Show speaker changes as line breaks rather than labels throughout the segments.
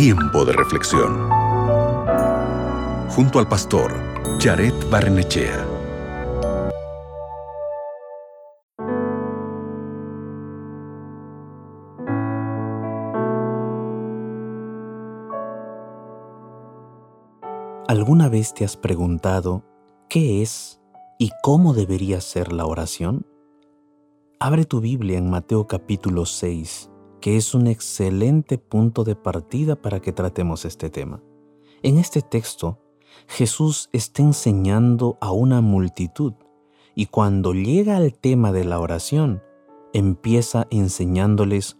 Tiempo de reflexión. Junto al pastor Jared Barnechea.
¿Alguna vez te has preguntado qué es y cómo debería ser la oración? Abre tu Biblia en Mateo capítulo 6, que es un excelente punto de partida para que tratemos este tema. En este texto, Jesús está enseñando a una multitud y cuando llega al tema de la oración, empieza enseñándoles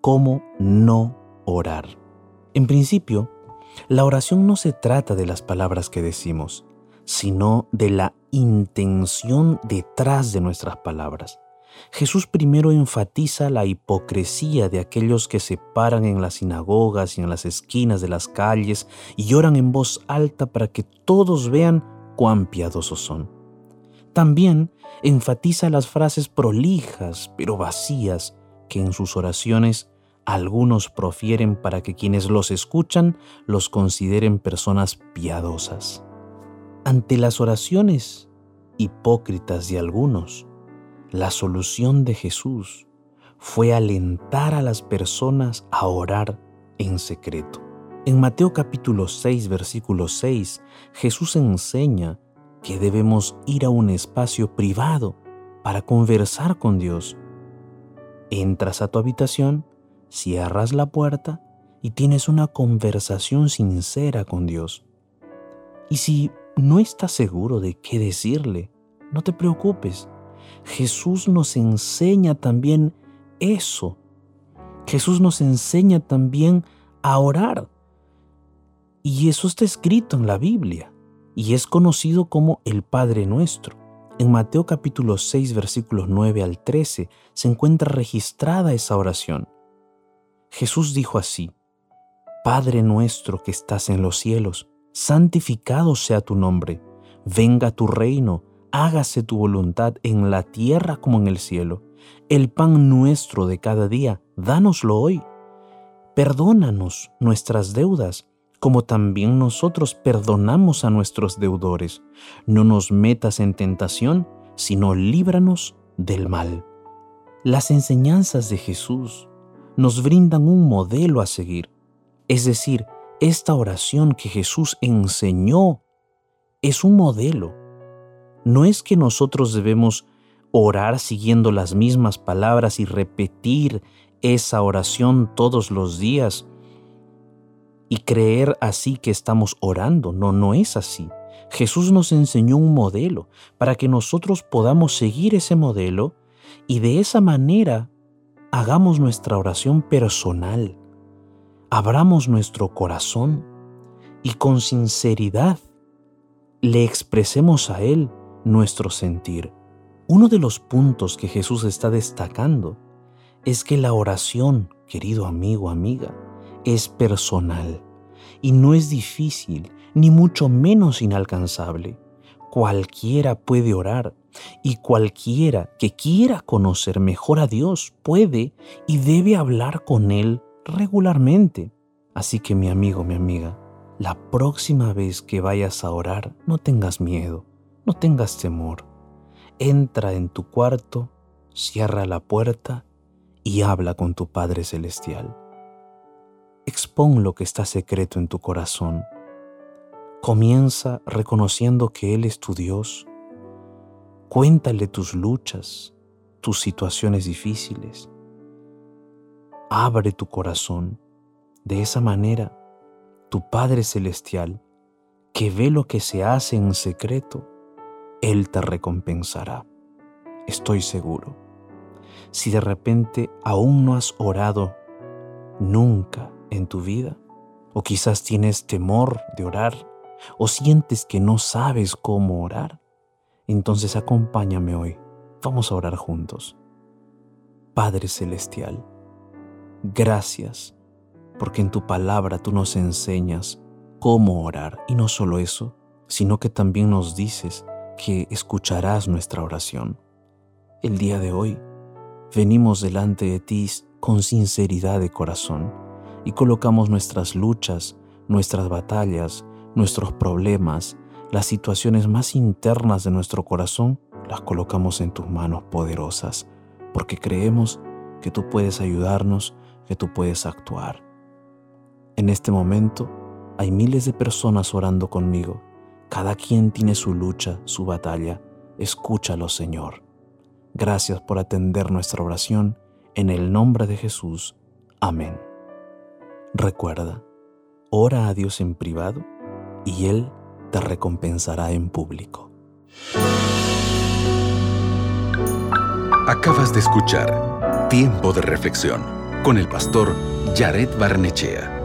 cómo no orar. En principio, la oración no se trata de las palabras que decimos, sino de la intención detrás de nuestras palabras. Jesús primero enfatiza la hipocresía de aquellos que se paran en las sinagogas y en las esquinas de las calles y lloran en voz alta para que todos vean cuán piadosos son. También enfatiza las frases prolijas pero vacías que en sus oraciones algunos profieren para que quienes los escuchan los consideren personas piadosas. Ante las oraciones hipócritas de algunos, la solución de Jesús fue alentar a las personas a orar en secreto. En Mateo capítulo 6, versículo 6, Jesús enseña que debemos ir a un espacio privado para conversar con Dios. Entras a tu habitación, cierras la puerta y tienes una conversación sincera con Dios. Y si no estás seguro de qué decirle, no te preocupes. Jesús nos enseña también eso. Jesús nos enseña también a orar. Y eso está escrito en la Biblia y es conocido como el Padre Nuestro. En Mateo capítulo 6 versículos 9 al 13 se encuentra registrada esa oración. Jesús dijo así, Padre nuestro que estás en los cielos, santificado sea tu nombre, venga tu reino, hágase tu voluntad en la tierra como en el cielo. El pan nuestro de cada día, dánoslo hoy. Perdónanos nuestras deudas, como también nosotros perdonamos a nuestros deudores. No nos metas en tentación, sino líbranos del mal. Las enseñanzas de Jesús nos brindan un modelo a seguir. Es decir, esta oración que Jesús enseñó es un modelo no es que nosotros debemos orar siguiendo las mismas palabras y repetir esa oración todos los días y creer así que estamos orando. No, no es así. Jesús nos enseñó un modelo para que nosotros podamos seguir ese modelo y de esa manera hagamos nuestra oración personal, abramos nuestro corazón y con sinceridad le expresemos a Él nuestro sentir. Uno de los puntos que Jesús está destacando es que la oración, querido amigo, amiga, es personal y no es difícil, ni mucho menos inalcanzable. Cualquiera puede orar y cualquiera que quiera conocer mejor a Dios puede y debe hablar con Él regularmente. Así que mi amigo, mi amiga, la próxima vez que vayas a orar, no tengas miedo. No tengas temor. Entra en tu cuarto, cierra la puerta y habla con tu Padre Celestial. Expón lo que está secreto en tu corazón. Comienza reconociendo que Él es tu Dios. Cuéntale tus luchas, tus situaciones difíciles. Abre tu corazón. De esa manera, tu Padre Celestial, que ve lo que se hace en secreto, él te recompensará. Estoy seguro. Si de repente aún no has orado nunca en tu vida, o quizás tienes temor de orar, o sientes que no sabes cómo orar, entonces acompáñame hoy. Vamos a orar juntos. Padre Celestial, gracias porque en tu palabra tú nos enseñas cómo orar. Y no solo eso, sino que también nos dices que escucharás nuestra oración. El día de hoy venimos delante de ti con sinceridad de corazón, y colocamos nuestras luchas, nuestras batallas, nuestros problemas, las situaciones más internas de nuestro corazón, las colocamos en tus manos poderosas, porque creemos que tú puedes ayudarnos, que tú puedes actuar. En este momento hay miles de personas orando conmigo. Cada quien tiene su lucha, su batalla. Escúchalo, Señor. Gracias por atender nuestra oración. En el nombre de Jesús. Amén. Recuerda, ora a Dios en privado y Él te recompensará en público.
Acabas de escuchar Tiempo de Reflexión con el pastor Jared Barnechea.